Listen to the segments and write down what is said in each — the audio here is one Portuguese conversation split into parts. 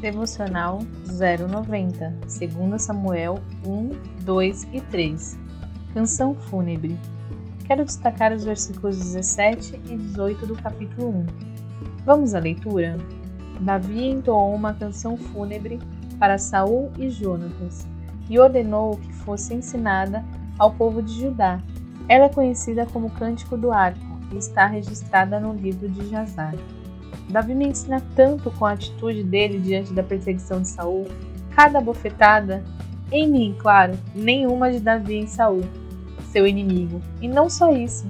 Devocional 090, 2 Samuel 1, 2 e 3. Canção fúnebre. Quero destacar os versículos 17 e 18 do capítulo 1. Vamos à leitura? Davi entoou uma canção fúnebre para Saul e Jonatas e ordenou que fosse ensinada ao povo de Judá. Ela é conhecida como Cântico do Arco e está registrada no livro de Jazar. Davi me ensina tanto com a atitude dele diante da perseguição de Saul, cada bofetada, em mim, claro, nenhuma de Davi em Saul, seu inimigo. E não só isso,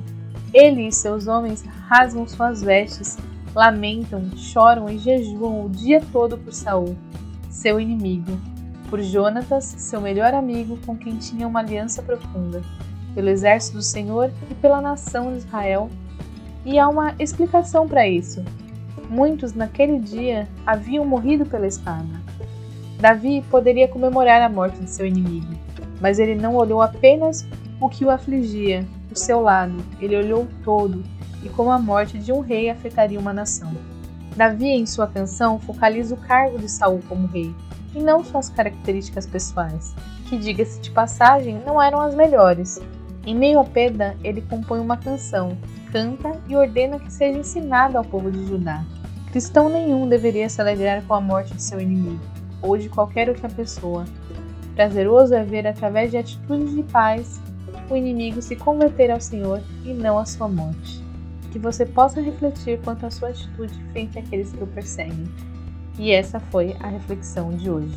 ele e seus homens rasgam suas vestes, lamentam, choram e jejuam o dia todo por Saul, seu inimigo, por Jonatas, seu melhor amigo, com quem tinha uma aliança profunda, pelo exército do Senhor e pela nação de Israel. E há uma explicação para isso. Muitos naquele dia haviam morrido pela espada. Davi poderia comemorar a morte de seu inimigo, mas ele não olhou apenas o que o afligia, o seu lado, ele olhou todo e como a morte de um rei afetaria uma nação. Davi, em sua canção, focaliza o cargo de Saul como rei, e não suas características pessoais, que, diga-se de passagem, não eram as melhores. Em meio à perda, ele compõe uma canção, canta e ordena que seja ensinada ao povo de Judá. Cristão nenhum deveria se alegrar com a morte de seu inimigo, ou de qualquer outra pessoa. Prazeroso é ver, através de atitudes de paz, o inimigo se converter ao Senhor e não à sua morte. Que você possa refletir quanto à sua atitude frente àqueles que o perseguem. E essa foi a reflexão de hoje.